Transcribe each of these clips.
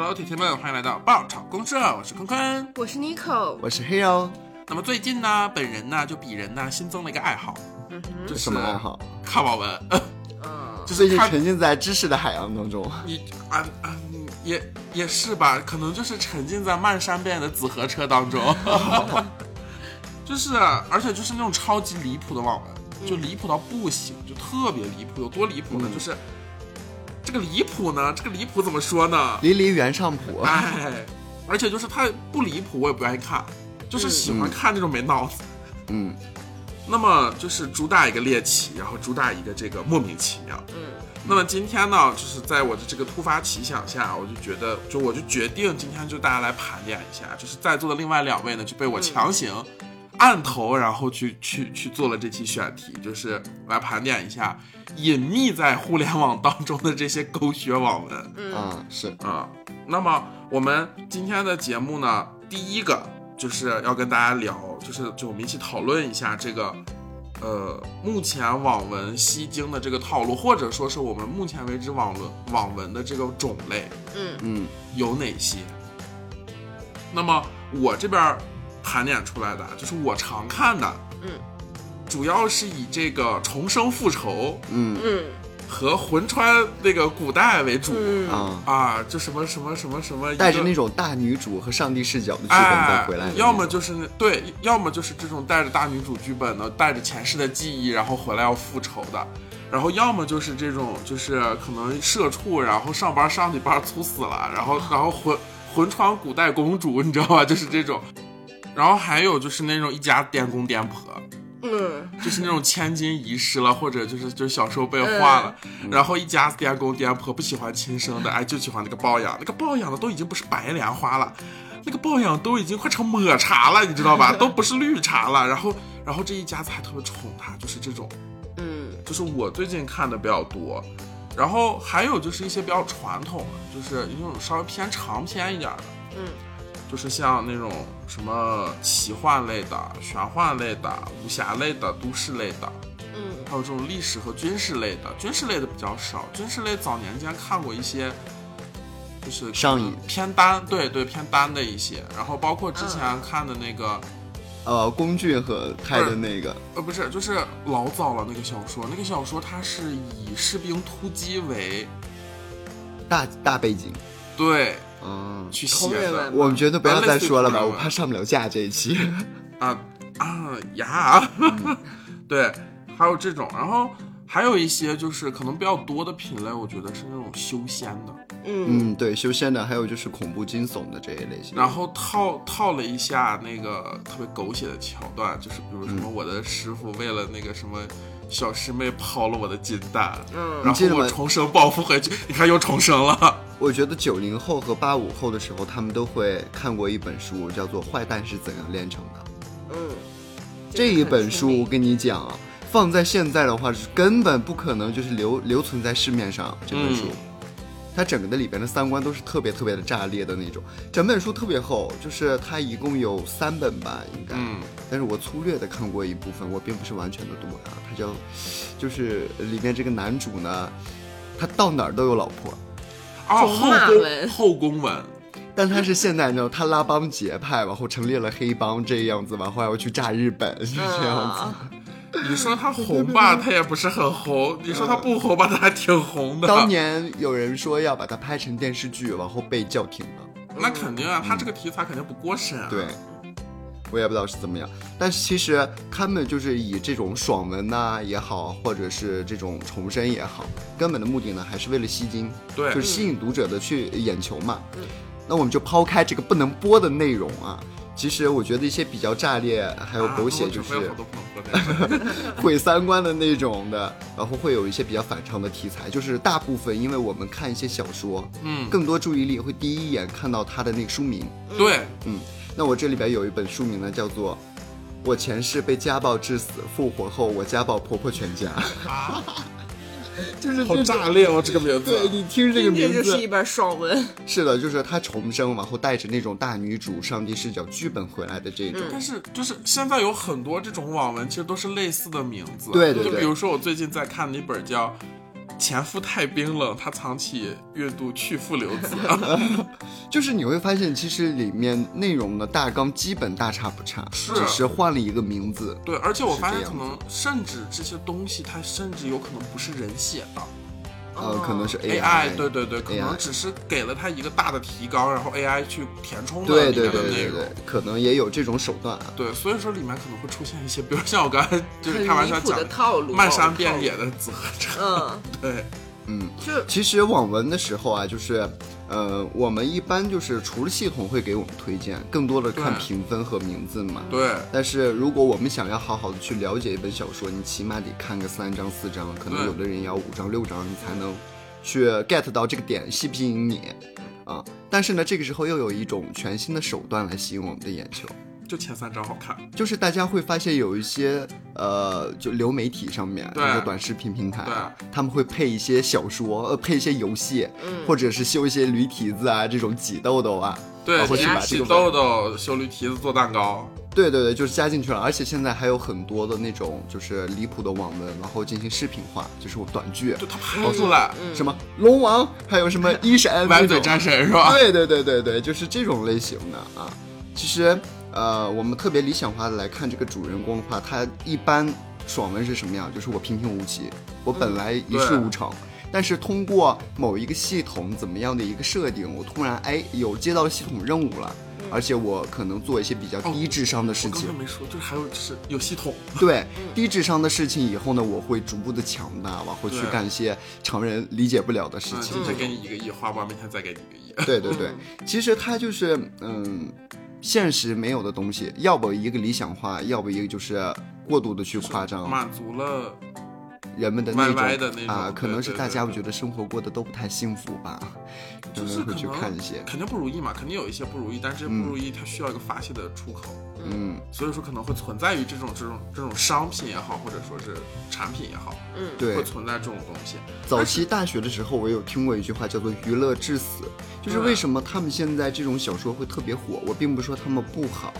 Hello，铁铁们，欢迎来到爆炒公社，我是坤坤。我是 Nico，我是 Hero，那么最近呢，本人呢就鄙人呢新增了一个爱好，嗯哼，就是什么爱好？看网文，嗯，最近就是看沉浸在知识的海洋当中。你啊啊，也也是吧，可能就是沉浸在漫山遍野的紫河车当中，就是而且就是那种超级离谱的网文，就离谱到不行，就特别离谱，有多离谱呢？嗯就是这个离谱呢，这个离谱怎么说呢？离离原上谱，哎，而且就是它不离谱，我也不愿意看，就是喜欢看这种没脑子。嗯，那么就是主打一个猎奇，然后主打一个这个莫名其妙。嗯，那么今天呢，就是在我的这个突发奇想下，我就觉得，就我就决定今天就大家来盘点一下，就是在座的另外两位呢，就被我强行按头，然后去去去做了这期选题，就是来盘点一下隐秘在互联网当中的这些狗血网文。嗯啊是，啊，那么我们今天的节目呢，第一个就是要跟大家聊，就是就我们一起讨论一下这个，呃，目前网文吸睛的这个套路，或者说是我们目前为止网文网文的这个种类嗯嗯有哪些？那么我这边盘点出来的，就是我常看的，嗯，主要是以这个重生复仇嗯。嗯。和魂穿那个古代为主。嗯啊，啊，就什么什么什么什么，带着那种大女主和上帝视角的剧本再哎回来要么就是那对，要么就是这种带着大女主剧本的，带着前世的记忆，然后回来要复仇的，然后要么就是这种，就是可能社畜，然后上班上的班猝死了，然后 然后魂魂穿古代公主，你知道吧？就是这种，然后还有就是那种一家颠公颠婆。嗯就是那种千金遗失了，或者就是就是小时候被换了，然后一家颠公颠婆不喜欢亲生的，哎，就喜欢那个抱养，那个抱养的都已经不是白莲花了，那个抱养都已经快成抹茶了，你知道吧？都不是绿茶了。然后然后这一家子还特别宠她，就是这种，嗯就是我最近看的比较多。然后还有就是一些比较传统的，就是那种稍微偏长篇一点的，嗯就是像那种什么奇幻类的、玄幻类的、武侠类的、都市类的。嗯。还有这种历史和军事类的，军事类的比较少。军事类早年间看过一些，就是上瘾。偏单，对对偏单的一些。然后包括之前看的那个，呃，龚俊和拍的那个，呃，不是，就是老早了那个小说，那个小说它是以士兵突击为大大背景，对嗯，去写的同人文我们觉得不要再说了吧，我怕上不了架这一期。啊啊呀，对，还有这种，然后还有一些就是可能比较多的品类，我觉得是那种修仙的。嗯嗯，对，修仙的，还有就是恐怖惊悚的这一类型。然后套套了一下那个特别狗血的桥段，就是比如什嗯么我的师傅为了那个什么小师妹抛了我的金蛋，嗯然后我重生报复回去，你看又重生了。我觉得九零后和八五后的时候，他们都会看过一本书，叫做《坏蛋是怎样炼成的》。嗯，这一本书我跟你讲啊，放在现在的话是根本不可能就是留留存在市面上。这本书，嗯它整个的里边的三观都是特别特别的炸裂的那种。整本书特别厚，就是它一共有三本吧，应该。嗯但是我粗略的看过一部分，我并不是完全的读啊。它叫，就是里面这个男主呢，他到哪儿都有老婆。啊，后宫马文后宫文，但他是现在呢，他拉帮结派，然后成立了黑帮这样子，然后还要去炸日本，是这样子。啊 你说他红吧，他也不是很红；你说他不红吧，他还挺红的。当年有人说要把它拍成电视剧，然后被叫停了。那肯定啊，他这个题材肯定不过审啊。对，我也不知道是怎么样。但是其实他们就是以这种爽文呐、也好，或者是这种重生也好，根本的目的呢还是为了吸睛，对就是吸引读者的去眼球嘛。嗯那我们就抛开这个不能播的内容啊。其实我觉得一些比较炸裂，还有啊狗血，就是。毁 三观的那种的，然后会有一些比较反常的题材，就是大部分因为我们看一些小说，嗯，更多注意力会第一眼看到它的那个书名。对，嗯那我这里边有一本书名呢，叫做《我前世被家暴致死，复活后我家暴婆婆全家》，就是好炸裂哦，这个名字。对你听这个名字，这就是一本爽文。是的，就是他重生，然后带着那种大女主、上帝视角剧本回来的这种。但是就是现在有很多这种网文，其实都是类似的名字。对对对就比如说我最近在看的一本叫前夫太冰冷，他藏起月度去父留子。就是你会发现，其实里面内容的大纲基本大差不差，是只是换了一个名字。对，而且我发现可能甚至这些东西，它甚至有可能不是人写的呃，可能是 AI，对对对，可能只是给了它一个大的提纲，然后 AI 去填充了里对对面的内容。对对对，可能也有这种手段啊。对，所以说里面可能会出现一些，比如像我刚才就是开玩笑讲的套路，漫山遍野的紫河车。嗯，对，嗯，就其实网文的时候啊，就是，呃，我们一般就是除了系统会给我们推荐，更多的看评分和名字嘛。对，但是如果我们想要好好的去了解一本小说，你起码得看个三章四章，可能有的人要五章六章，你才能去 get 到这个点吸不吸引你。啊。但是呢，这个时候又有一种全新的手段来吸引我们的眼球，就前三张好看。就是大家会发现有一些呃，就流媒体上面，短视频平台他们会配一些小说，呃，配一些游戏，嗯或者是修一些驴蹄子啊，这种挤痘痘啊，对，然后去你起把这个痘痘、修驴蹄子、做蛋糕。对对对，就是加进去了。而且现在还有很多的那种就是离谱的网文，然后进行视频化，就是我短剧，就他拍出来，什么龙王，还有什么一闪 满嘴战神是吧？对对对对对，就是这种类型的啊。其实，呃，我们特别理想化的来看这个主人公的话，他一般爽文是什么样？就是我平平无奇，我本来一事无成，但是通过某一个系统怎么样的一个设定，我突然哎有接到系统任务了。而且我可能做一些比较低智商的事情我，没说，就是还有就是有系统，对低智商的事情以后呢，我会逐步的强大，往后去干一些常人理解不了的事嗯，情。今天给你一个亿，花完明天再给你一个亿。对对对，其实他就是嗯，现实没有的东西，要不一个理想化，要不一个就是过度的去夸张满足了人们的那种啊，可能是大家我觉得生活过得都不太幸福吧，就是会去看一些，肯定不如意嘛，肯定有一些不如意，但是不如意它需要一个发泄的出口，嗯，所以说可能会存在于这种这种这种商品也好，或者说是产品也好，嗯，对会。存在这种东西。早期大学的时候，我有听过一句话叫做“娱乐至死”，就是为什么他们现在这种小说会特别火？我并不是说他们不好，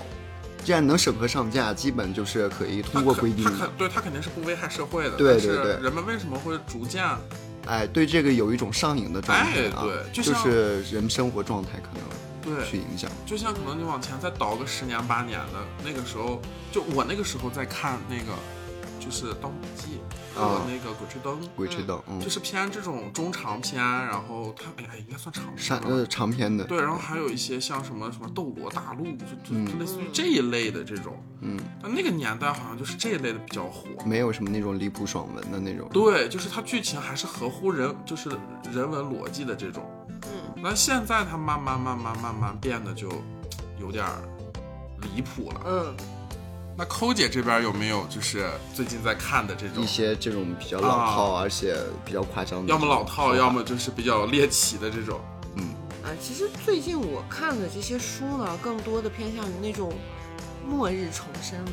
既然能审核上架，基本就是可以通过规定的它肯。对他肯定是不危害社会的，但是对对对人们为什么会逐渐哎，对这个有一种上瘾的状态对就就是人生活状态可能对去影响。就像可能你往前再倒个十年八年的那个时候，就我那个时候在看那个，就是《盗墓笔记》和啊那个《鬼吹灯》鬼吹灯，嗯，就是偏这种中长篇，然后它哎呀应该算长篇吧。长呃长篇的，对，然后还有一些像什么什么《斗罗大陆》，就就类似于这一类的这种。嗯，但那个年代好像就是这一类的比较火。没有什么那种离谱爽文的那种。对，就是它剧情还是合乎人，就是人文逻辑的这种。嗯，那现在它慢慢慢慢慢慢变得就有点儿离谱了。嗯，那抠姐这边有没有就是最近在看的这种一？些这种比较老套，而且比较夸张的，要么老套，要么就是比较猎奇的这种。嗯啊，其实最近我看的这些书呢，更多的偏向于那种末日重生的。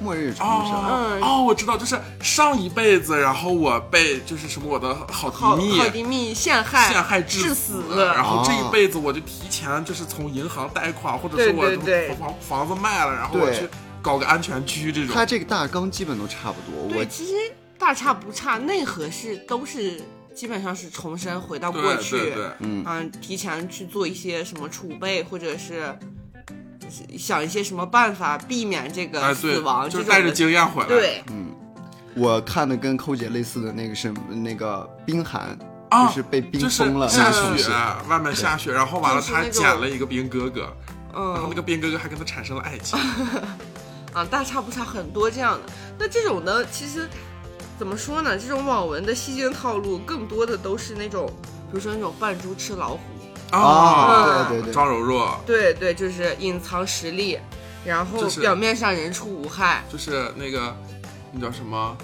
末日重生。嗯哦，我知道，就是上一辈子，然后我被就是什么我的好好弟蜜好弟蜜陷害陷害致死，死然后这哦一辈子我就提前就是从银行贷款，或者对是我房房子卖了，然后我去搞个安全区这种。它这个大纲基本都差不多。对，我其实大差不差，内核是都是基本上是重生回到过去，对对，嗯，嗯，提前去做一些什么储备，或者是想一些什么办法避免这个死亡，，就带着经验回来。对，嗯我看的跟寇姐类似的那个是那个冰寒，啊就是被冰封了下雪，外面下雪，然后完了他捡了一个冰哥哥，然后那嗯个冰哥哥还跟他产生了爱情。啊，大差不差很多这样的。那这种呢，其实怎么说呢？这种网文的吸睛套路，更多的都是那种，比如说那种扮猪吃老虎，啊，对对对，张柔弱对对，就是隐藏实力，然后就表面上人畜无害，就是那个那叫什么？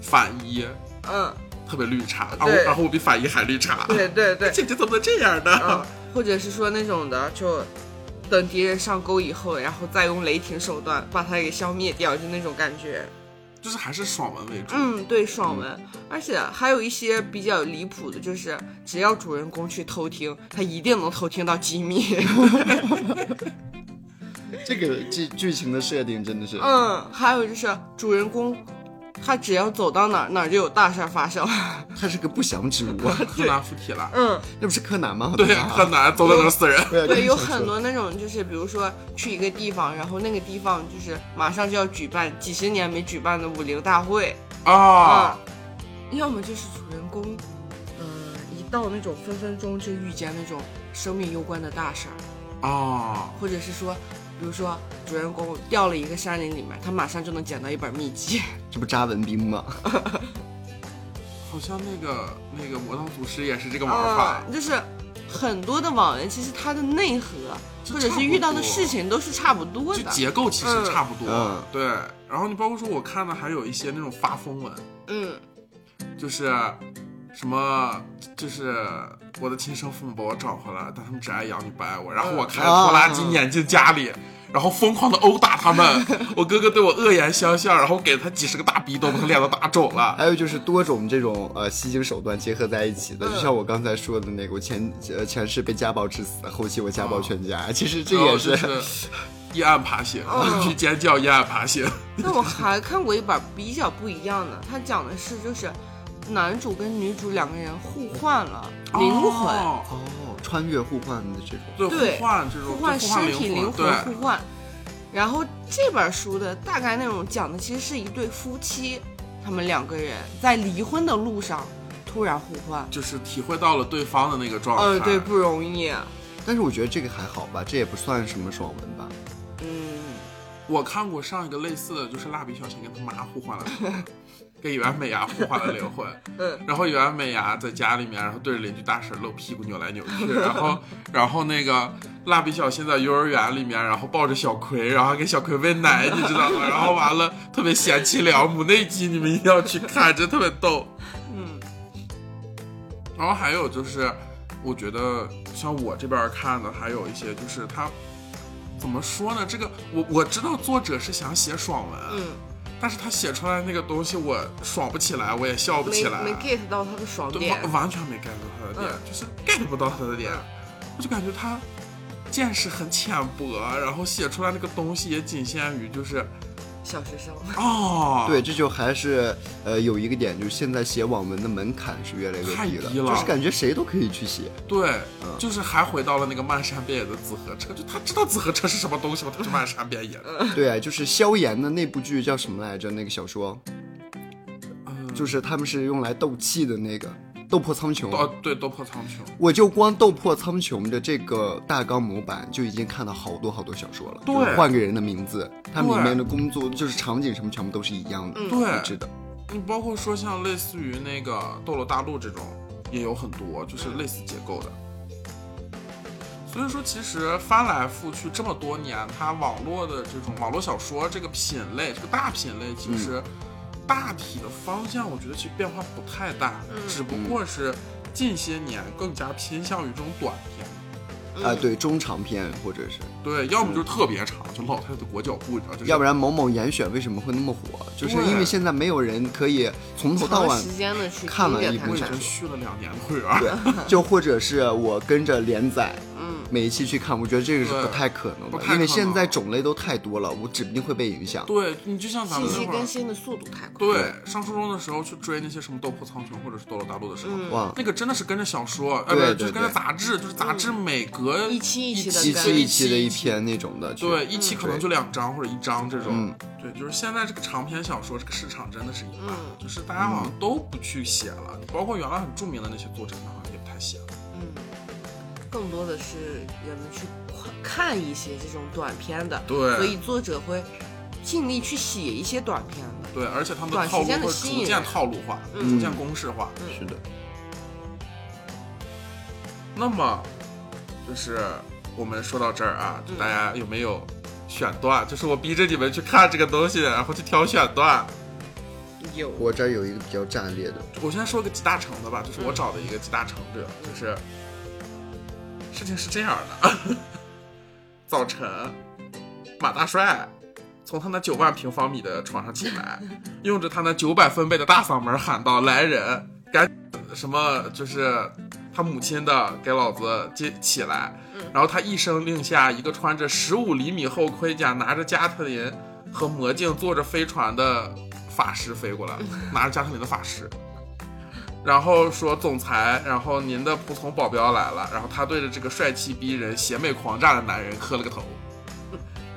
反一，嗯，特别绿茶，然后对然后我比反一还绿茶。对对对，姐姐怎么能这样嗯呢？，或者是说那种的，就等敌人上钩以后，然后再用雷霆手段把他给消灭掉，就那种感觉。就是还是爽文为主。嗯，对，爽文，而且还有一些比较离谱的，就是只要主人公去偷听，他一定能偷听到机密。这个剧剧情的设定真的是，嗯，还有就是主人公他只要走到哪儿，哪儿就有大事儿发生。他是个不祥之物啊，柯南附体了。嗯，那不是柯南吗？对，柯南走到哪儿死人。对，有很多那种就是，比如说去一个地方，然后那个地方就是马上就要举办几十年没举办的武林大会。啊，要么就是主人公，嗯、一到那种分分钟就遇见那种生命攸关的大事儿，啊，或者是说，比如说主人公掉了一个山林里面，他马上就能捡到一本秘籍。这不扎文兵吗？好像那个那个魔道祖师也是这个玩法啊，就是很多的网文，其实它的内核或者是遇到的事情都是差不多就的。结构其实差不多。嗯对，然后你包括说，我看的还有一些那种发疯文，嗯，就是什么，就是我的亲生父母把我找回来，但他们只爱养你不爱我，然后我开啊拖拉机撵进家里。然后疯狂的殴打他们，我哥哥对我恶言相向，然后给了他几十个大逼斗，把他脸都打肿了。还有就是多种这种呃吸睛手段结合在一起的，嗯就像我刚才说的那个，我前呃前世被家暴致死，后期我家暴全家，其实这也是是一案爬行，嗯去尖叫一案爬行。那我还看过一本比较不一样的，它讲的是就是男主跟女主两个人互换了灵魂，哦哦，穿越互换的这种，对，互换这种互换身体灵对魂互换。然后这本书的大概内容讲的其实是一对夫妻，他们两个人在离婚的路上突然互换，就是体会到了对方的那个状态。呃，对，不容易。但是我觉得这个还好吧，这也不算什么爽文吧。嗯，我看过上一个类似的，就是蜡笔小新跟他妈互换了 灵魂，跟袁美伢互换了灵魂。嗯，然后袁美伢在家里面，然后对着邻居大婶露屁股扭来扭去，然后 然后那个蜡笔小新在幼儿园里面，然后抱着小葵，然后还给小葵喂奶，你知道吗？然后完了特别贤妻良母那集，你们一定要去看，真特别逗。嗯，然后还有就是，我觉得像我这边看的，还有一些就是他怎么说呢？这个我我知道作者是想写爽文，嗯，但是他写出来那个东西我爽不起来，我也笑不起来，没没 get 到他的爽对点。完完全没 get 到他的点，嗯。就是 get 不到他的点，我就感觉他见识很浅薄，然后写出来那个东西也仅限于就是小学生，哦，对，这就还是呃有一个点，就是现在写网文的门槛是越来越低了，低了就是感觉谁都可以去写。对，嗯就是还回到了那个漫山遍野的紫河车，就他知道紫河车是什么东西吗？他就漫山遍野的，对啊，就是萧炎的那部剧叫什么来着？那个小说嗯，就是他们是用来斗气的那个《斗破苍穹》。哦，对，斗破苍穹。我就光《斗破苍穹》的这个大纲模板就已经看到好多好多小说了。对就是换个人的名字，它里面的工作就是场景什么全部都是一样的，嗯对一致的。你包括说像类似于那个《斗罗大陆》这种，也有很多就是类似结构的。所以说，其实翻来覆去这么多年，它网络的这种网络小说这个品类，这个大品类，其实大体的方向，我觉得其实变化不太大，嗯只不过是近些年更加偏向于这种短片。啊，嗯，对，中长篇或者是，对，要么就是特别长，就老太太的裹脚布，你知道，就是要不然某某严选为什么会那么火？就是因为现在没有人可以从头到晚长时间的去看完听一部小着它看我已经续了两年的会员。对，就或者是我跟着连载，嗯，每一期去看，我觉得这个是不太可能的，因为现在种类都太多了，我指不定会被影响。对你就像咱们那会儿息更，新的速度太快。对，上初中的时候去追那些什么《斗破苍穹》或者是《斗罗大陆》的时候，嗯。哇，那个真的是跟着小说，呃，不对是，就是跟着杂志，就是杂志每隔一期一期的一期一期的一篇那种的，对，一期嗯。可能就两章或者一章这种。嗯。对，就是现在这个长篇小说这个市场真的是一般，嗯。就是大家好像都不去写了，包括原来很著名的那些作者，好像也不太写了。嗯，更多的是人们去看一些这种短片的，对所以作者会尽力去写一些短片的。对，而且他们的套路会逐渐套路化，嗯逐渐公式化。是的，那么，就是我们说到这儿啊，就大家有没有选段？就是我逼着你们去看这个东西，然后去挑选段。有，我这儿有一个比较炸裂的，我先说个集大成的吧，就是我找的一个集大成者，就是事情是这样的：早晨，马大帅从他那九万平方米的床上起来，用着他那九百分贝的大嗓门喊道：“来人，赶什么就是他母亲的，给老子接起来！”然后他一声令下，一个穿着十五厘米厚盔甲、拿着加特林和魔镜、坐着飞船的法师飞过来了，拿着加特林的法师，然后说总裁，然后您的仆从保镖来了，然后他对着这个帅气逼人、邪魅狂炸的男人磕了个头，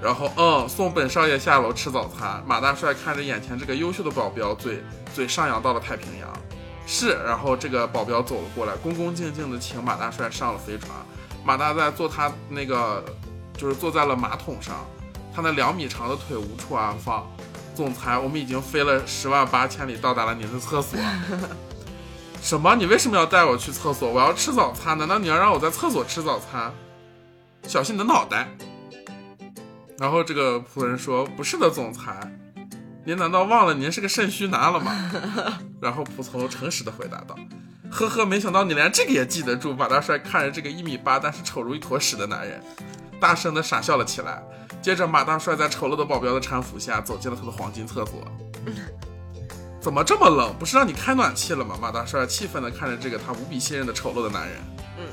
然后嗯，送本少爷下楼吃早餐。马大帅看着眼前这个优秀的保镖，嘴嘴上扬到了太平洋。是，然后这个保镖走了过来，恭恭敬敬的请马大帅上了飞船。马大在坐他那个，就是坐在了马桶上，他那两米长的腿无处安放。总裁，我们已经飞了十万八千里，到达了您的厕所。什么？你为什么要带我去厕所？我要吃早餐，难道你要让我在厕所吃早餐？小心你的脑袋！然后这个仆人说：“不是的，总裁，您难道忘了您是个肾虚男了吗？” 然后仆从诚实的回答道：“呵呵，没想到你连这个也记得住。”马大帅看着这个一米八但是丑如一坨屎的男人，大声的傻笑了起来。接着，马大帅在丑陋的保镖的搀扶下走进了他的黄金厕所。怎么这么冷？不是让你开暖气了吗？马大帅气愤地看着这个他无比信任的丑陋的男人。嗯，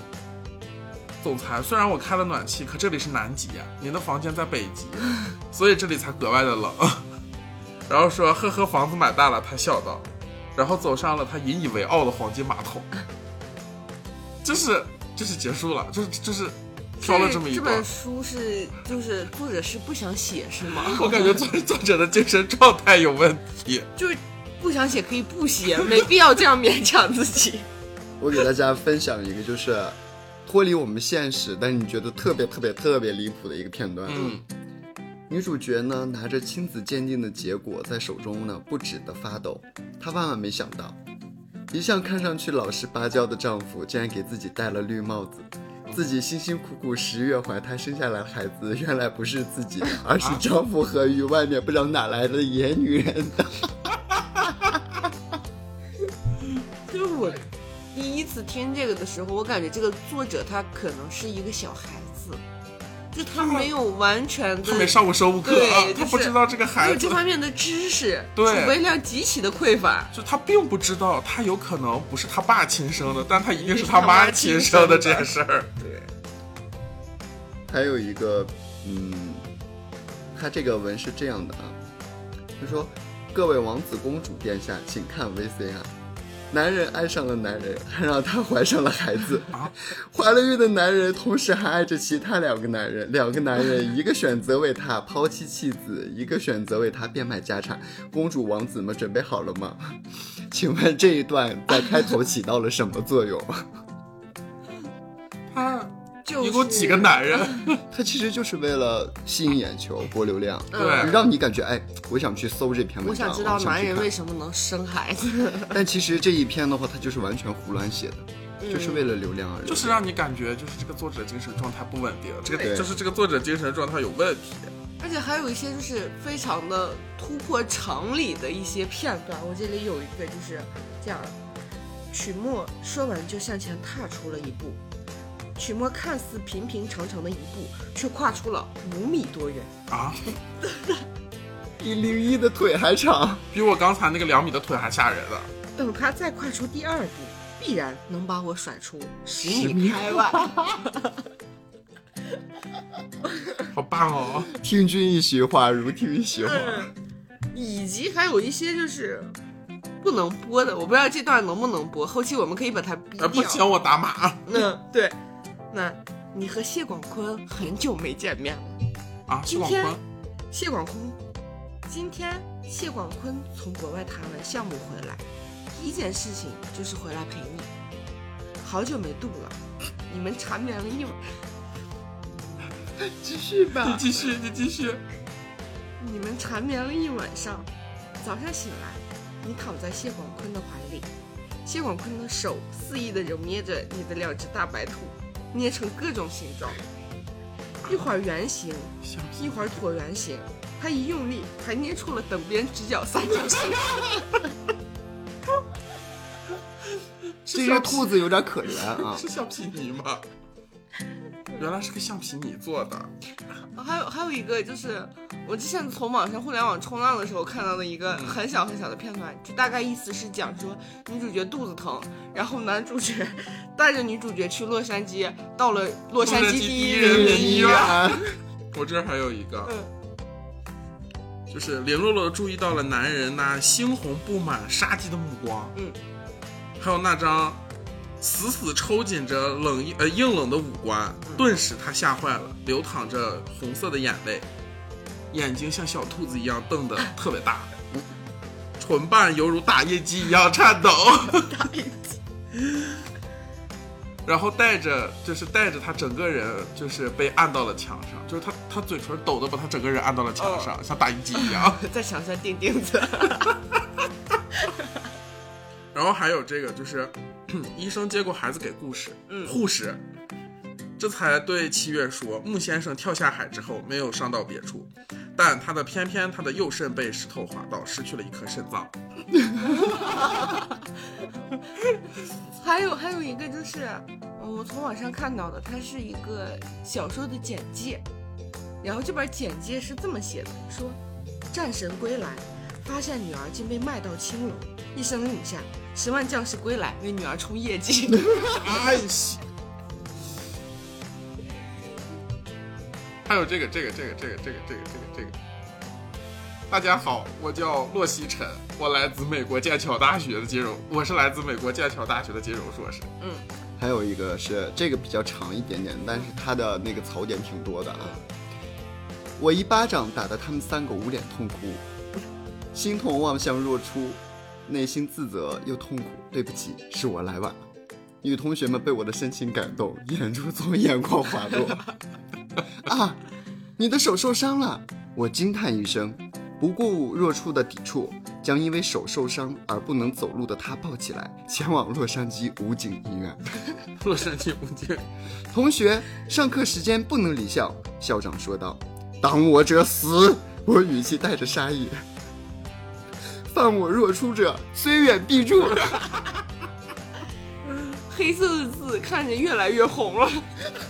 总裁，虽然我开了暖气，可这里是南极呀，您的房间在北极，所以这里才格外的冷。然后说，呵呵，房子买大了，他笑道，然后走上了他引以为傲的黄金马桶。就是，就是结束了，就是就是挑了这么一段这本。书是就是作者是不想写是吗？我感觉作作者的精神状态有问题。就是不想写可以不写，没必要这样勉强自己。我给大家分享一个，就是脱离我们现实，但是你觉得特别特别特别离谱的一个片段。嗯，女主角呢拿着亲子鉴定的结果在手中呢不止的发抖，她万万没想到，一向看上去老实巴交的丈夫竟然给自己戴了绿帽子。自己辛辛苦苦十月怀胎生下来的孩子，原来不是自己的，而是丈夫和与外面不知道哪来的野女人的。第一次听这个的时候，我感觉这个作者他可能是一个小孩子，就他没有完全的他没上过生物课，对啊他不知道这个孩子有这，方面的知识，对储备量极其的匮乏。就他并不知道，他有可能不是他爸亲生的，但他一定是他妈亲生的这件事儿。对，还有一个，嗯，他这个文是这样的啊，他说：“各位王子公主殿下，请看 VC 啊。男人爱上了男人，还 让她怀上了孩子。怀了孕的男人，同时还爱着其他两个男人。两个男人，一个选择为他抛弃妻子，一个选择为他变卖家产。公主王子们准备好了吗？请问这一段在开头起到了什么作用？他就是一共几个男人？他其实就是为了吸引眼球、博流量，对让你感觉哎，我想去搜这篇文章。我想知道男人为什么能生孩子。但其实这一篇的话，他就是完全胡乱写的，就是为了流量而已。就是让你感觉就是这个作者精神状态不稳定，这个对就是这个作者精神状态有问题。而且还有一些就是非常的突破常理的一些片段。我这里有一个就是这样，曲墨说完就向前踏出了一步。曲墨看似平平常常的一步，却跨出了五米多远。啊，比零一的腿还长。比我刚才那个两米的腿还吓人了。等他再跨出第二步，必然能把我甩出十米开外。好棒哦！听君一席话，如听一席话。嗯，以及还有一些就是不能播的，我不知道这段能不能播，后期我们可以把它逼掉，不掉。行，我打码嗯，对，那你和谢广坤很久没见面了。啊！谢今天广坤，谢广坤，今天谢广坤从国外谈完项目回来，第一件事情就是回来陪你。好久没度了，你们缠绵了一晚，继续吧你。继续，你继续。你们缠绵了一晚上。早上醒来，你躺在谢广坤的怀里，谢广坤的手肆意的揉捏着你的两只大白兔，捏成各种形状，一会儿圆形，一会儿椭圆形，他一用力，还捏出了等边直角三角形。这只兔子有点可怜啊。是橡皮泥吗？原来是个橡皮泥做的。还有还有一个就是，我之前从网上互联网冲浪的时候看到的一个很小很小的片段，就大概意思是讲说女主角肚子疼，然后男主角带着女主角去洛杉矶，到了洛杉矶第一人民医院。我这儿还有一个，嗯，就是林洛洛注意到了男人那猩红布满杀机的目光，嗯，还有那张死死抽紧着冷硬呃硬冷的五官，顿时他吓坏了，流淌着红色的眼泪，眼睛像小兔子一样瞪得特别大，唇瓣犹如打印机一样颤抖。打印机。然后带着，就是带着他整个人，就是被按到了墙上，就是他他嘴唇抖的把他整个人按到了墙上，像打印机一样。在墙上钉钉子。然后还有这个，就是 医生接过孩子给护士，嗯。护士。这才对七月说，穆先生跳下海之后没有伤到别处，但他的偏偏他的右肾被石头划到，失去了一颗肾脏。还有还有一个就是，呃我从网上看到的，它是一个小说的简介，然后这本简介是这么写的：说战神归来，发现女儿竟被卖到青楼，一声令下，十万将士归来为女儿冲业绩。哎呀！还有这个这个这个这个这个这个这个这个。大家好，我叫洛西晨，我来自美国剑桥大学的金融，我是来自美国剑桥大学的金融硕士。嗯，还有一个是这个比较长一点点，但是它的那个槽点挺多的啊。我一巴掌打得他们三个捂脸痛哭，心痛望向若初，内心自责又痛苦。对不起，是我来晚了。女同学们被我的深情感动，眼珠从眼眶滑落。啊，你的手受伤了！我惊叹一声，不顾若初的抵触，将因为手受伤而不能走路的他抱起来，前往洛杉矶武警医院。洛杉矶武警，同学，上课时间不能离校。校长说道：“挡我者死！”我语气带着杀意。犯我若出者，虽远必诛。黑色的字看着越来越红了。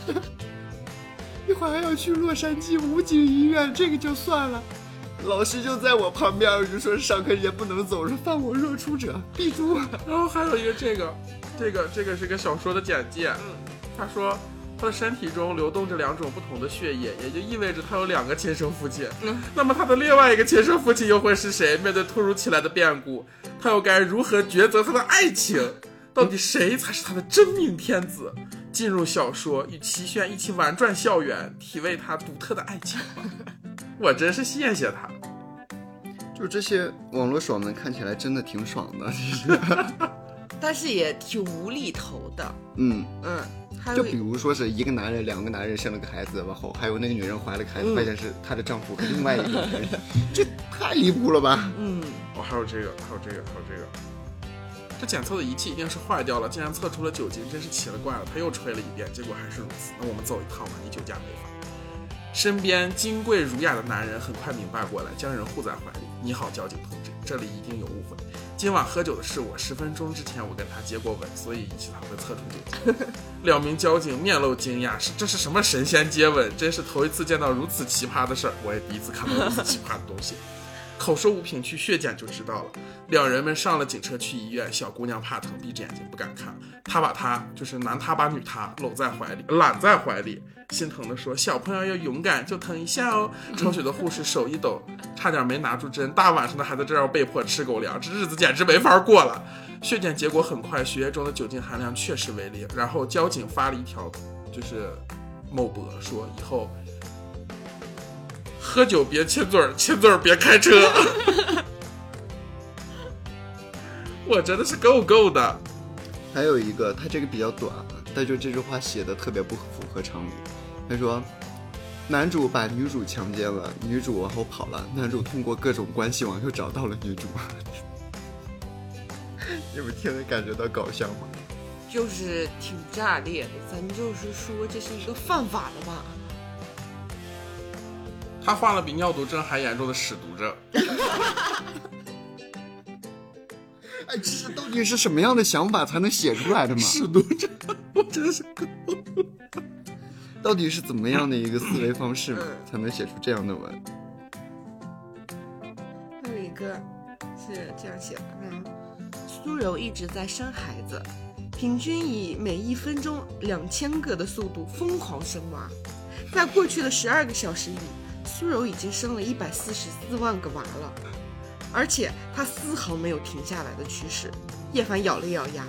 一会儿还要去洛杉矶武警医院，这个就算了。老师就在我旁边，我就说上课时间不能走，说犯我若出者必诛。然后还有一个这个，这个这个是个小说的简介。嗯，他说他的身体中流动着两种不同的血液，也就意味着他有两个亲生父亲。嗯 那么他的另外一个亲生父亲又会是谁？面对突如其来的变故，他又该如何抉择他的爱情？到底谁才是他的真命天子？进入小说，与齐宣一起玩转校园，体味他独特的爱情吧。我真是谢谢他。就这些网络爽文看起来真的挺爽的，其实。但是也挺无厘头的。嗯，嗯，就比如说是一个男人，两个男人生了个孩子，然后还有那个女人怀了个孩子，嗯发现是她的丈夫跟另外一个男人，这太离谱了吧？嗯，哦，还有这个，还有这个，还有这个。这检测的仪器一定是坏掉了，竟然测出了酒精，真是奇了怪了。他又吹了一遍，结果还是如此。那我们走一趟吧，你酒驾违法。身边金贵儒雅的男人很快明白过来，将人护在怀里。你好，交警同志，这里一定有误会。今晚喝酒的是我，十分钟之前我跟他接过吻，所以一起才会测出酒精。两名交警面露惊讶，是这是什么神仙接吻？真是头一次见到如此奇葩的事儿，我也第一次看到如此奇葩的东西。口说无凭，去血检就知道了。两人们上了警车去医院，小姑娘怕疼，闭着眼睛不敢看。他把她就是男他把女他搂在怀里，揽在怀里，心疼的说：“小朋友要勇敢，就疼一下哦。”抽血的护士手一抖，差点没拿住针。大晚上的还在这儿被迫吃狗粮，这日子简直没法过了。血检结果很快，血液中的酒精含量确实为零。然后交警发了一条，就是某博说以后喝酒别亲嘴儿，亲嘴儿别开车。我真的是够够的。还有一个，他这个比较短，但就这句话写的特别不符合常理。他说，男主把女主强奸了，女主往后跑了，男主通过各种关系网又找到了女主。你们听着感觉到搞笑吗？就是挺炸裂的。咱就是说，这是一个犯法的吧？他患了比尿毒症还严重的屎毒症。哎，这是到底是什么样的想法才能写出来的吗？屎毒症，我真的是够。到底是怎么样的一个思维方式嗯才能写出这样的文？还有一个是这样写的：嗯，苏柔一直在生孩子，平均以每一分钟两千个的速度疯狂生娃。在过去的十二个小时里，苏柔已经生了一百四十四万个娃了，而且她丝毫没有停下来的趋势。叶凡咬了咬牙，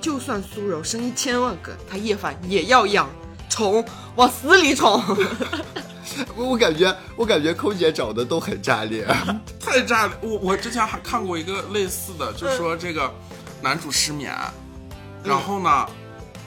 就算苏柔生一千万个，他叶凡也要养，宠往死里宠。我我感觉我感觉空姐找的都很炸裂，太炸裂！我我之前还看过一个类似的，就说这个男主失眠，然后呢，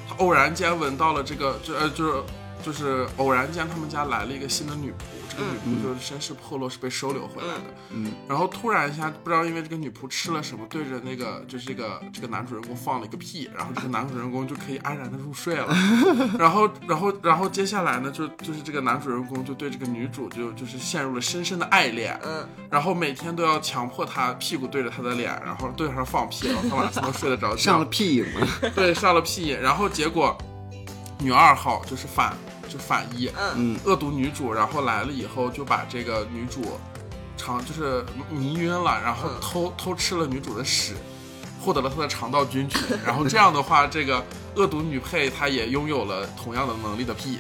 他偶然间闻到了这个，就呃就是就是偶然间他们家来了一个新的女仆，这个女仆就是身世破落，是被收留回来的。嗯，然后突然一下，不知道因为这个女仆吃了什么，对着那个就是这个这个男主人公放了一个屁，然后这个男主人公就可以安然的入睡了。然后然后然后接下来呢，就就是这个男主人公就对这个女主就就是陷入了深深的爱恋。嗯，然后每天都要强迫她屁股对着她的脸，然后对着她放屁，然后她晚上能睡得着觉。上了屁瘾了。对，上了屁瘾，然后结果女二号就是反就反一，嗯。恶毒女主，然后来了以后就把这个女主肠就是迷晕了，然后嗯。偷偷吃了女主的屎，获得了她的肠道菌群，然后这样的话，这个恶毒女配她也拥有了同样的能力的屁。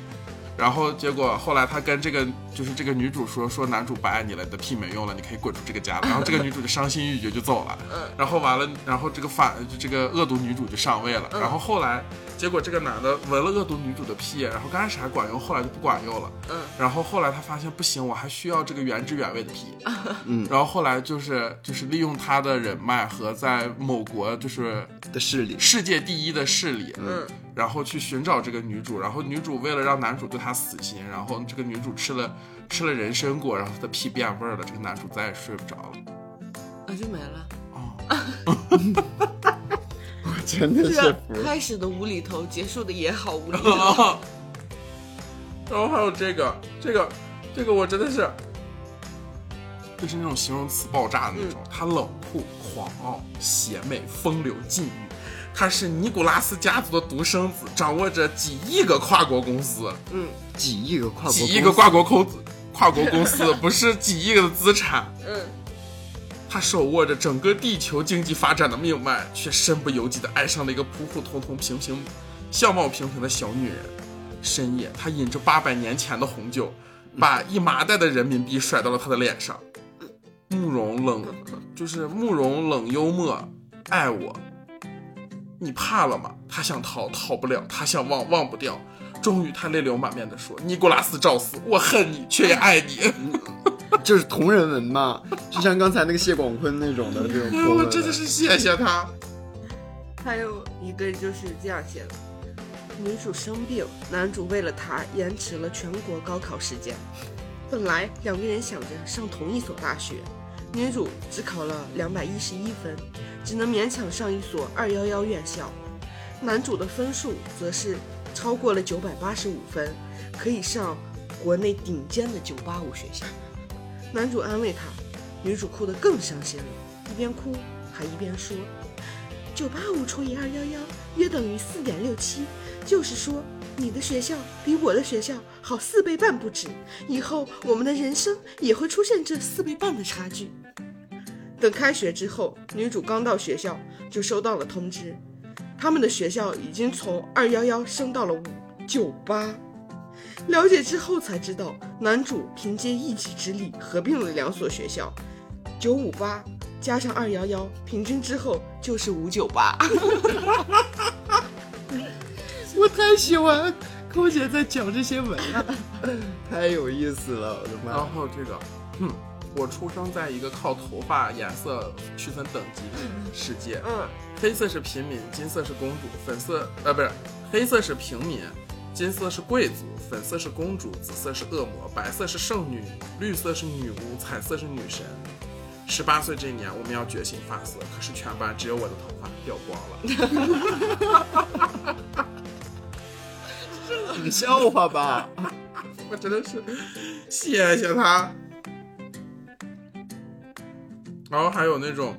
然后结果后来他跟这个就是这个女主说说男主不爱你了，你的屁没用了，你可以滚出这个家了。然后这个女主就伤心欲绝就走了。嗯然后完了，然后这个反这个恶毒女主就上位了。嗯然后后来结果这个男的闻了恶毒女主的屁，然后刚开始还管用，后来就不管用了。嗯，然后后来他发现不行，我还需要这个原汁原味的屁。嗯然后后来就是就是利用他的人脉和在某国就是的势力，世界第一的势力，嗯，然后去寻找这个女主，然后女主为了让男主对她死心，然后这个女主吃了吃了人参果，然后她的屁变味儿了，这个男主再也睡不着了。啊就没了。哦，我 真的是。开始的无厘头，结束的也好无厘头。然后还有这个这个这个我真的是，就是那种形容词爆炸的那种，他冷酷、狂傲、邪魅、风流、禁欲。他是尼古拉斯家族的独生子，掌握着几亿个跨国公司，嗯几亿个跨国几亿个跨国公司，跨国公司 不是几亿个的资产。嗯，他手握着整个地球经济发展的命脉，却身不由己的爱上了一个普普通通、平平、相貌平平的小女人。深夜，他饮着八百年前的红酒，把一麻袋的人民币甩到了她的脸上。慕容冷，就是慕容冷幽默，爱我。你怕了吗？他想逃，逃不了；他想忘，忘不掉。终于，他泪流满面地说：“尼古拉斯·赵四，我恨你，却也爱你。就是同人文嘛，就像刚才那个谢广坤那种的这种同 人我。真的是谢谢他。还有一个就是这样写的：女主生病，男主为了她延迟了全国高考时间。本来两个人想着上同一所大学，女主只考了两百一十一分，只能勉强上一所二幺幺院校。男主的分数则是超过了九百八十五分，可以上国内顶尖的九八五学校。男主安慰她，女主哭得更伤心了，一边哭还一边说。九八五除以二幺幺约等于四点六七，就是说你的学校比我的学校好四倍半不止。以后我们的人生也会出现这四倍半的差距。等开学之后，女主刚到学校就收到了通知，他们的学校已经从二幺幺升到了五九八。了解之后才知道，男主凭借一己之力合并了两所学校，九五八加上二幺幺，平均之后就是五九八。我太喜欢空姐在讲这些文了，太有意思了，我的妈然！后这个，嗯，我出生在一个靠头发颜色区分等级的世界，嗯黑色是平民，金色是公主，粉色呃不是，黑色是平民，金色是贵族，粉色是公主，紫色是恶魔，白色是圣女，绿色是女巫，彩色是女神。十八岁这一年，我们要觉醒发色，可是全班只有我的头发掉光了。冷笑话吧？我真的是谢谢他。然后还有那种，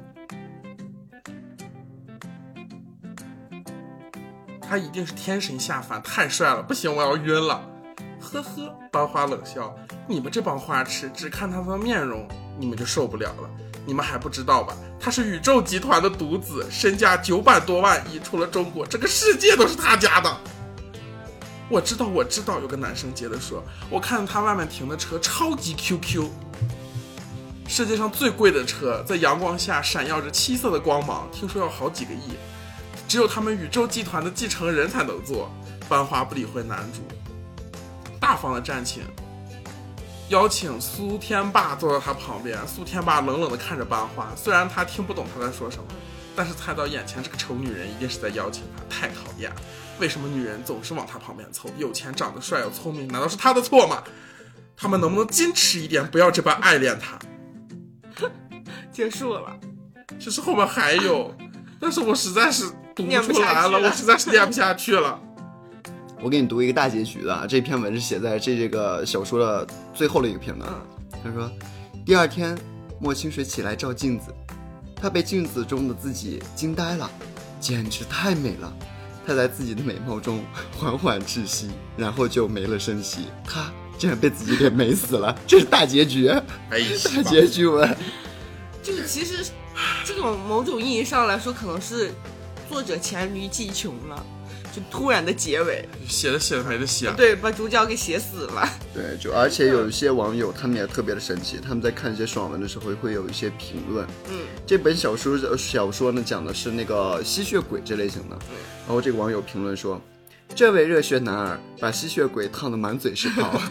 他一定是天神下凡，太帅了，不行，我要晕了。呵呵，班花冷笑，你们这帮花痴，只看他的面容，你们就受不了了。你们还不知道吧？他是宇宙集团的独子，身价九百多万亿，除了中国，整个世界都是他家的。我知道，我知道。”有个男生接着说：“我看他外面停的车超级 QQ，世界上最贵的车，在阳光下闪耀着七色的光芒，听说要好几个亿，只有他们宇宙集团的继承人才能坐。”班花不理会男主，大方的站起，邀请苏天霸坐到他旁边。苏天霸冷冷的看着班花，虽然他听不懂他在说什么，但是猜到眼前这个丑女人一定是在邀请他。太讨厌了！为什么女人总是往他旁边凑？有钱、长得帅又聪明，难道是他的错吗？他们能不能矜持一点，不要这般爱恋他？结束了。其实后面还有，但是我实在是读念不出来了，了我实在是念不下去了。我给你读一个大结局的啊，这篇文是写在这这个小说的最后的一个片段。他说，第二天，莫清水起来照镜子，他被镜子中的自己惊呆了，简直太美了。他在自己的美貌中缓缓窒息，然后就没了声息。他竟然被自己给美死了，这是大结局，哎，大结局文。就是其实这种某种意义上来说，可能是作者黔驴技穷了，就突然的结尾，写的写的没得写。对，把主角给写死了。对，就而且有一些网友他们也特别的神奇，他们在看一些爽文的时候会有一些评论。嗯，这本小说小说呢讲的是那个吸血鬼这类型的，然后这个网友评论说，这位热血男儿把吸血鬼烫得满嘴是泡。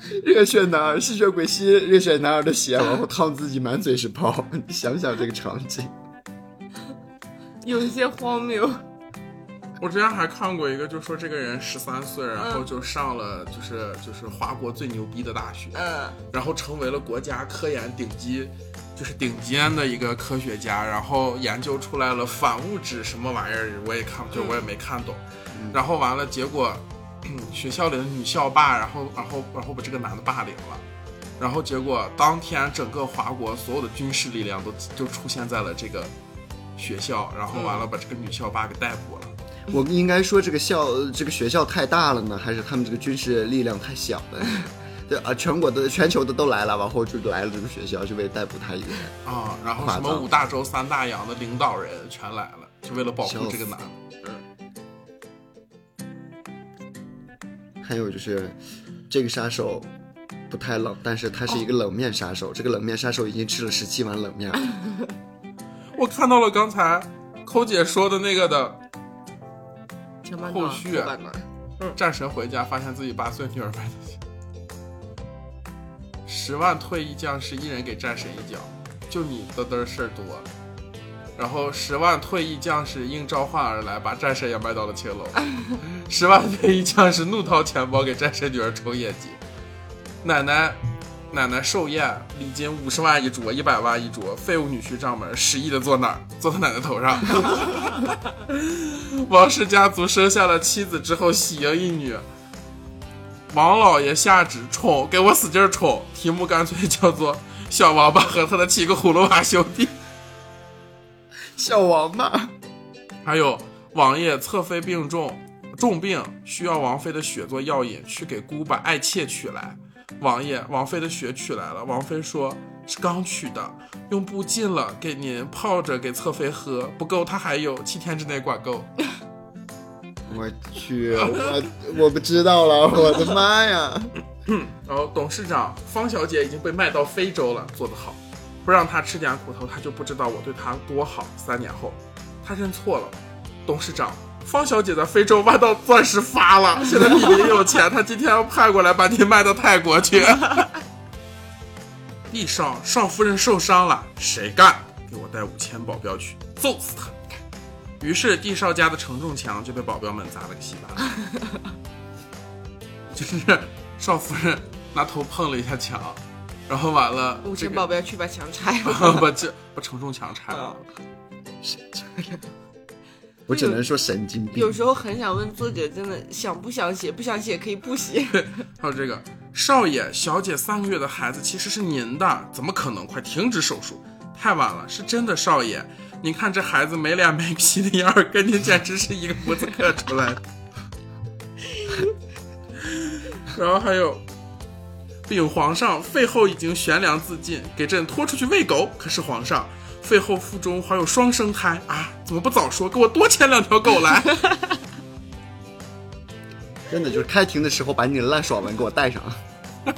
热血男儿，吸血鬼吸热血男儿的血，然后烫自己满嘴是泡，你想想这个场景。有一些荒谬。我之前还看过一个，就说这个人十三岁，然后就上了就是就是华国最牛逼的大学，嗯然后成为了国家科研顶级，就是顶尖的一个科学家，然后研究出来了反物质什么玩意儿，我也看，就我也没看懂。然后完了，结果 学校里的女校霸，然后然后然后把这个男的霸凌了。然后结果当天整个华国所有的军事力量都就出现在了这个学校，然后完了把这个女校霸给逮捕了。我应该说这个校这个学校太大了呢，还是他们这个军事力量太小了？对啊，全国的全球的都来了，然后就来了这个学校，就为逮捕他一个人。啊，然后什么五大洲三大洋的领导人全来了，就为了保护这个男的。还有就是，这个杀手不太冷，但是他是一个冷面杀手。这个冷面杀手已经吃了十七碗冷面了。我看到了刚才抠姐说的那个的后续战神回家，发现自己八岁女儿。十万退役将士，一人给战神一脚，就你嘚嘚事儿多。然后十万退役将士应召唤而来，把战神也卖到了青楼。十万退役将士怒掏钱包给战神女儿冲业绩。奶奶，奶奶寿宴礼金五十万一桌，一百万一桌，废物女婿上门，十亿的坐哪儿？坐他奶奶头上。王氏家族生下了妻子之后，喜迎一女。王老爷下旨宠，给我使劲宠！题目干脆叫做《小王八和他的七个葫芦娃兄弟》。小王八，还有王爷侧妃病重，重病需要王妃的血做药引，去给姑把爱妾取来。王爷，王妃的血取来了。王妃说是刚取的，用布浸了，给您泡着给侧妃喝，不够她还有，七天之内管够。我去，我我不知道了，我的妈呀！然后董事长方小姐已经被卖到非洲了，做得好，不让他吃点苦头，他就不知道我对他多好。三年后，他认错了，董事长。方小姐在非洲挖到钻石发了，现在比您有钱，他今天要派过来把你卖到泰国去。地少少夫人受伤了，谁干？给我带五千保镖去，揍死他！于是地少家的承重墙就被保镖们砸了个稀巴烂。就是少夫人拿头碰了一下墙，然后完了，五这个千保镖去把墙拆了。把这把承重墙拆了。我只能说神经病。有时候很想问作者，真的想不想写？不想写可以不写。还有这个少爷、小姐三个月的孩子其实是您的，怎么可能？快停止手术，太晚了，是真的，少爷。您看这孩子没脸没皮的样儿，跟您简直是一个模子刻出来的。然后还有，禀皇上，废后已经悬梁自尽，给朕拖出去喂狗。可是皇上，废后腹中怀有双生胎啊，怎么不早说？给我多牵两条狗来。真的就是开庭的时候把你的烂爽文给我带上。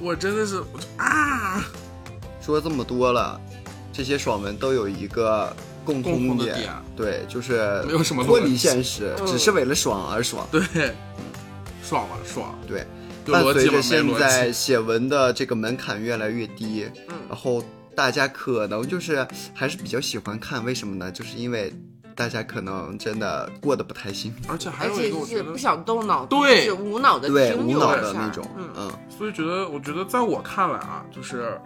我真的是，啊，说这么多了，这些爽文都有一个共共同的点，点对，就是没有什么脱离现实，只是为了爽而爽。对，爽了爽，对，有伴随着现在。写文的这个门槛越来越低，嗯。然后大家可能就是还是比较喜欢看，为什么呢？就是因为大家可能真的过得不太幸福，而且还有一个，我觉得是不，想动脑，对。就是无脑的对，无脑的那种，嗯，嗯，所以觉得，我觉得在我看来啊，就是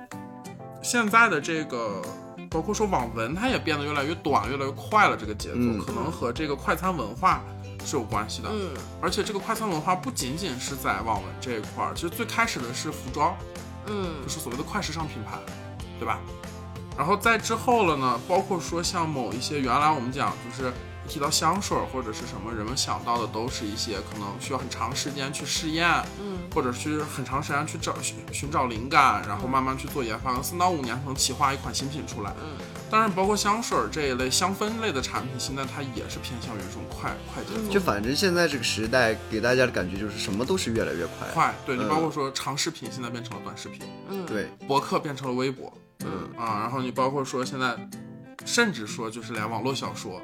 现在的这个，包括说网文，它也变得越来越短，越来越快了。这个节奏、嗯。可能和这个快餐文化是有关系的。嗯，而且这个快餐文化不仅仅是在网文这一块儿，其实最开始的是服装，嗯就是所谓的快时尚品牌，对吧？然后在之后了呢，包括说像某一些原来我们讲就是提到香水儿或者是什么，人们想到的都是一些可能需要很长时间去试验，嗯或者去很长时间去找寻寻找灵感，然后慢慢去做研发，三到五年可能企划一款新品出来。嗯当然，包括香水儿这一类香氛类的产品，现在它也是偏向于这种快快节奏。就反正现在这个时代给大家的感觉就是什么都是越来越快，快，对你嗯包括说长视频现在变成了短视频，嗯，对，博客变成了微博，嗯。啊，然后你包括说现在，甚至说就是连网络小说，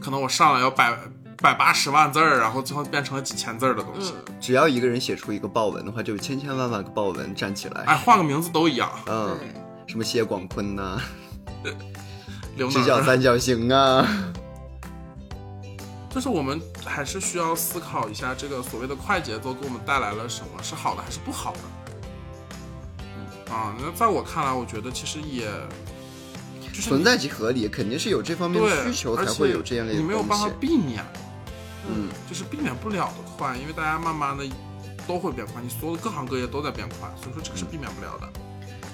可能我上来要百百八十万字儿，然后最后变成了几千字儿的东西，嗯。只要一个人写出一个爆文的话，就有千千万万个爆文站起来，哎，换个名字都一样，嗯，什么谢广坤呐、刘直角，三角形啊，就是我们还是需要思考一下，这个所谓的快节奏给我们带来了什么，是好的还是不好的？啊，那在我看来，我觉得其实也就是存在即合理，肯定是有这方面的需求才会有这样类的你没有办法。避免，嗯，就是避免不了的快，因为大家慢慢的都会变快，你所有的各行各业都在变快，所以说这个是避免不了的。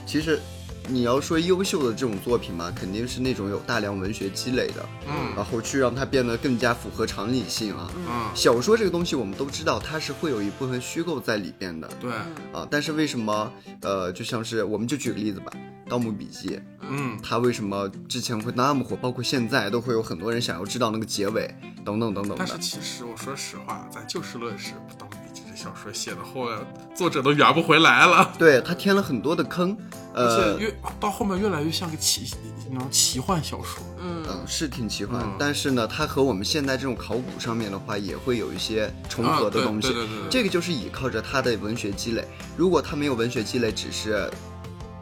其实你要说优秀的这种作品嘛，肯定是那种有大量文学积累的，嗯然后去让它变得更加符合常理性啊。嗯，小说这个东西我们都知道，它是会有一部分虚构在里边的对，啊。但是为什么呃，就像是我们就举个例子吧，《盗墓笔记》，嗯，它为什么之前会那么火，包括现在都会有很多人想要知道那个结尾，等等等等但是。其实我说实话，咱就事论事，《盗墓笔记》这小说写的后来作者都圆不回来了，对，他添了很多的坑，而呃且，越到后面越来越像个奇那种奇幻小说。嗯嗯，是挺奇幻，嗯但是呢，它和我们现在这种考古上面的话，也会有一些重合的东西。对对对对这个就是依靠着他的文学积累。如果他没有文学积累，只是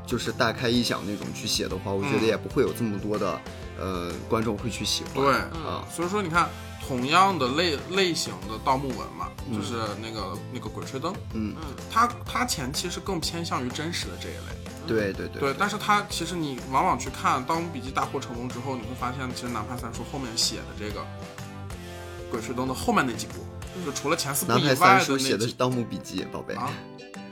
就是大开异想那种去写的话，我觉得嗯也不会有这么多的呃观众会去喜欢。对，啊，所以说你看，同样的类类型的盗墓文嘛，嗯。就是那个那个《鬼吹灯》，嗯，它它前期是更偏向于真实的这一类。对对对，对，但是它其实你往往去看《盗墓笔记》大获成功之后，你会发现，其实南派三叔后面写的这个《鬼吹灯》的后面那几部，就除了前四部南派以外三叔写的是的那几《盗墓笔记》，宝贝。啊，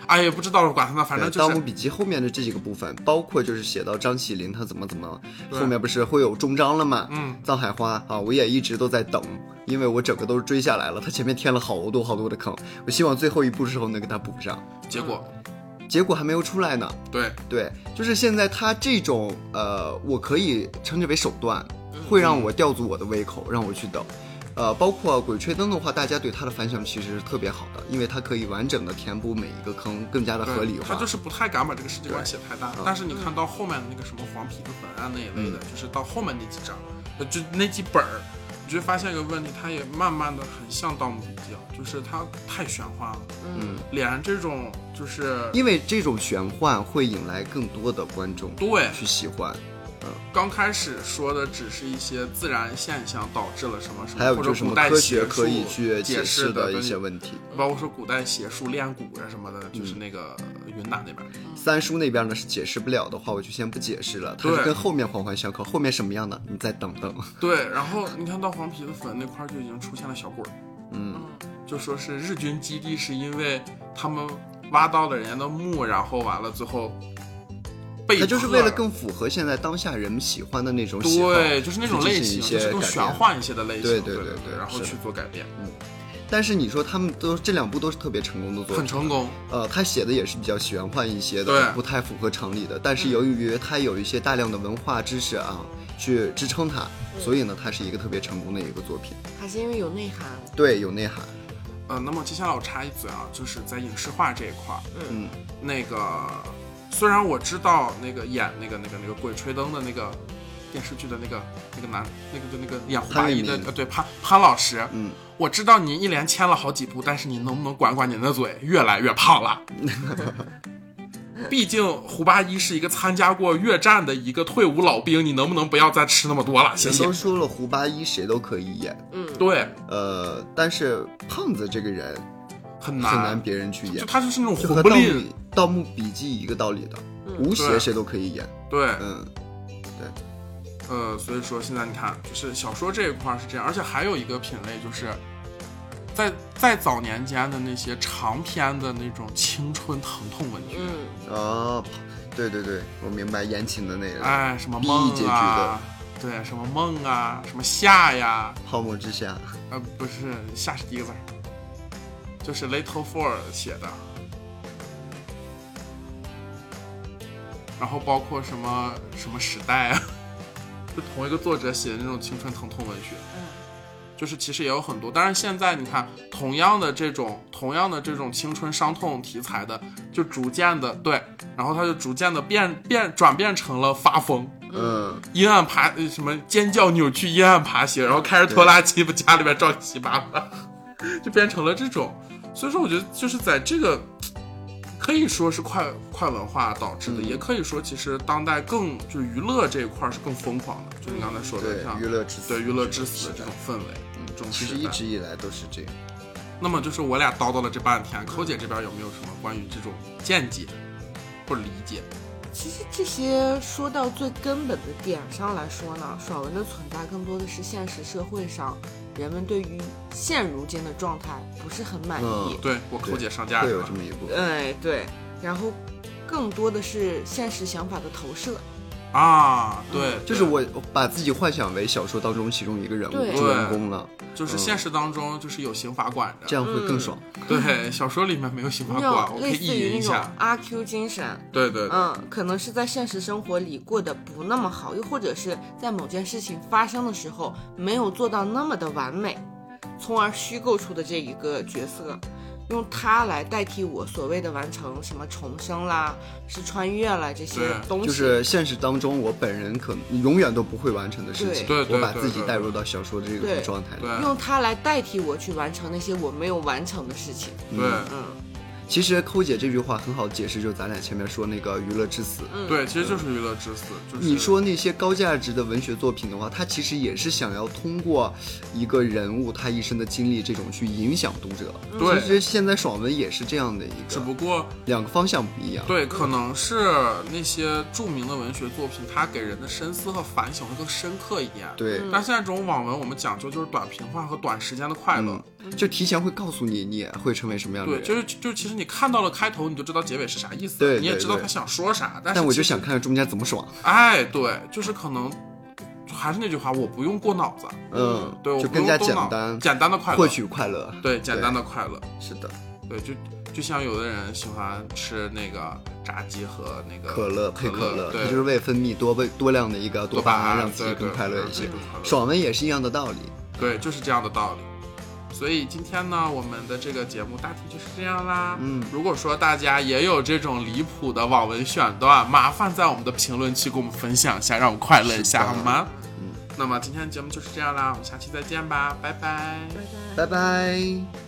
哎也不知道管他呢，反正对盗墓笔记》后面的这几个部分，包括就是写到张起灵他怎么怎么，后面不是会有终章了吗？嗯，藏海花啊，我也一直都在等，因为我整个都是追下来了，他前面添了好多好多的坑，我希望最后一部时候能给他补上，结果结果还没有出来呢。对对，就是现在他这种呃，我可以称之为手段，会让我吊足我的胃口，让我去等。呃，包括《鬼吹灯》的话，大家对它的反响其实是特别好的，因为它可以完整的填补每一个坑，更加的合理化。他就是不太敢把这个世界观写太大对，但是你看到后面的那个什么黄皮子坟啊那一类的，嗯就是到后面那几章，呃就那几本儿，你就会发现一个问题，它也慢慢的很像《盗墓笔记》，就是它太玄幻了，嗯，连这种就是因为这种玄幻会引来更多的观众对去喜欢，刚开始说的只是一些自然现象导致了什么什么，还有就是什么科古代可以术去解解释的一些问题。包括说古代邪术练蛊啊什么的，嗯就是那个云南那边。三叔那边呢是解释不了的话，我就先不解释了，它是对跟后面环环相扣，后面什么样的你再等等。对，然后你看到黄皮子坟那块儿就已经出现了小鬼儿，嗯，就说是日军基地是因为他们挖到了人家的墓，然后完了最后被它就是为了更符合现在当下人们喜欢的那种喜好，对，就是那种类型，一些就是更玄幻一些的类型，对对对对对然后去做改变，嗯但是你说他们都这两部都是特别成功的作品，很成功。呃，他写的也是比较玄幻一些的，对不太符合常理的。但是由于他有一些大量的文化知识啊，去支撑它，所以呢，它是一个特别成功的一个作品。还是因为有内涵。对，有内涵。呃，那么接下来我插一嘴啊，就是在影视化这一块儿，嗯，那个虽然我知道那个演那个那个那个《鬼吹灯》的那个电视剧的那个那个男那个就那个演胡八一的呃对潘潘老师，嗯，我知道你一连签了好几部，但是你能不能管管您的嘴，越来越胖了。毕竟胡八一是一个参加过越战的一个退伍老兵，你能不能不要再吃那么多了？谢谢人都。说了，胡八一谁都可以演，嗯，对，呃，但是胖子这个人很难，很难别人去演。就，他就是那种就和盗混不吝，墓盗墓笔记一个道理的，吴邪谁都可以演，对，嗯，对。呃，所以说现在你看，就是小说这一块儿是这样，而且还有一个品类就是。在在早年间的那些长篇的那种青春疼痛文学，嗯，哦，对对对，我明白言情的那个，哎，什么梦结局啊，对，什么梦啊，什么夏呀，泡沫之夏，呃，不是夏是第一个字儿，就是 Little Four 写的，然后包括什么什么时代啊，就同一个作者写的那种青春疼痛文学，嗯，就是其实也有很多，但是现在你看，同样的这种同样的这种青春伤痛题材的，就逐渐的对，然后它就逐渐的变变转变成了发疯。嗯，阴暗爬呃什么尖叫扭曲阴暗爬行，然后开着拖拉机把家里边撞七八八，就变成了这种。所以说，我觉得就是在这个可以说是快快文化导致的，嗯也可以说其实当代更就是娱乐这一块是更疯狂的，就你刚才说的对像，娱乐至死，对娱乐至死的这种氛围，嗯这种其实一直以来都是这样。那么就是我俩叨叨了这半天，寇姐这边有没有什么关于这种见解或者理解？其实这些说到最根本的点上来说呢，爽文的存在更多的是现实社会上人们对于现如今的状态不是很满意嗯。对我扣姐上架会是吧有这么一部分。哎，对，然后更多的是现实想法的投射。啊，对，就是我把自己幻想为小说当中其中一个人物主人公了，就是现实当中就是有刑法管着，这样会更爽。对，小说里面没有刑法管，我可以意淫一下。阿 Q 精神，对对对，嗯，可能是在现实生活里过得不那么好，又或者是在某件事情发生的时候没有做到那么的完美，从而虚构出的这一个角色，用它来代替我所谓的完成什么重生啦，是穿越啦这些东西，就是现实当中我本人可能永远都不会完成的事情，对。对对我把自己带入到小说的这个状态里。用它来代替我去完成那些我没有完成的事情。对。嗯其实抠姐这句话很好解释，就是咱俩前面说那个娱乐至死。嗯，对，其实就是娱乐至死，就是你说那些高价值的文学作品的话，它其实也是想要通过一个人物他一生的经历，这种去影响读者。对其实现在爽文也是这样的一个只，不过两个方向不一样。对，可能是那些著名的文学作品，它给人的深思和反省会更深刻一点。对，但现在这种网文，我们讲究就是短平快和短时间的快乐。嗯，就提前会告诉你你会成为什么样的对，人。就是就是，其实你看到了开头，你就知道结尾是啥意思，对对你也知道他想说啥。但是但我就想看看中间怎么爽。哎，对，就是可能，就还是那句话，我不用过脑子，嗯，对，就更加简单，简单的快乐，获取快乐。对简单的快乐，是的，对，就就像有的人喜欢吃那个炸鸡和那个可乐配可可乐，它对，就是为分泌多倍多量的一个多巴胺，让自己对对更快乐一些爽文也是一样的道理。对，就是这样的道理。所以今天呢，我们的这个节目大体就是这样啦。嗯如果说大家也有这种离谱的网文选段，麻烦在我们的评论区给我们分享一下，让我们快乐一下好吗？嗯，那么今天的节目就是这样啦，我们下期再见吧，拜拜。拜拜。拜拜。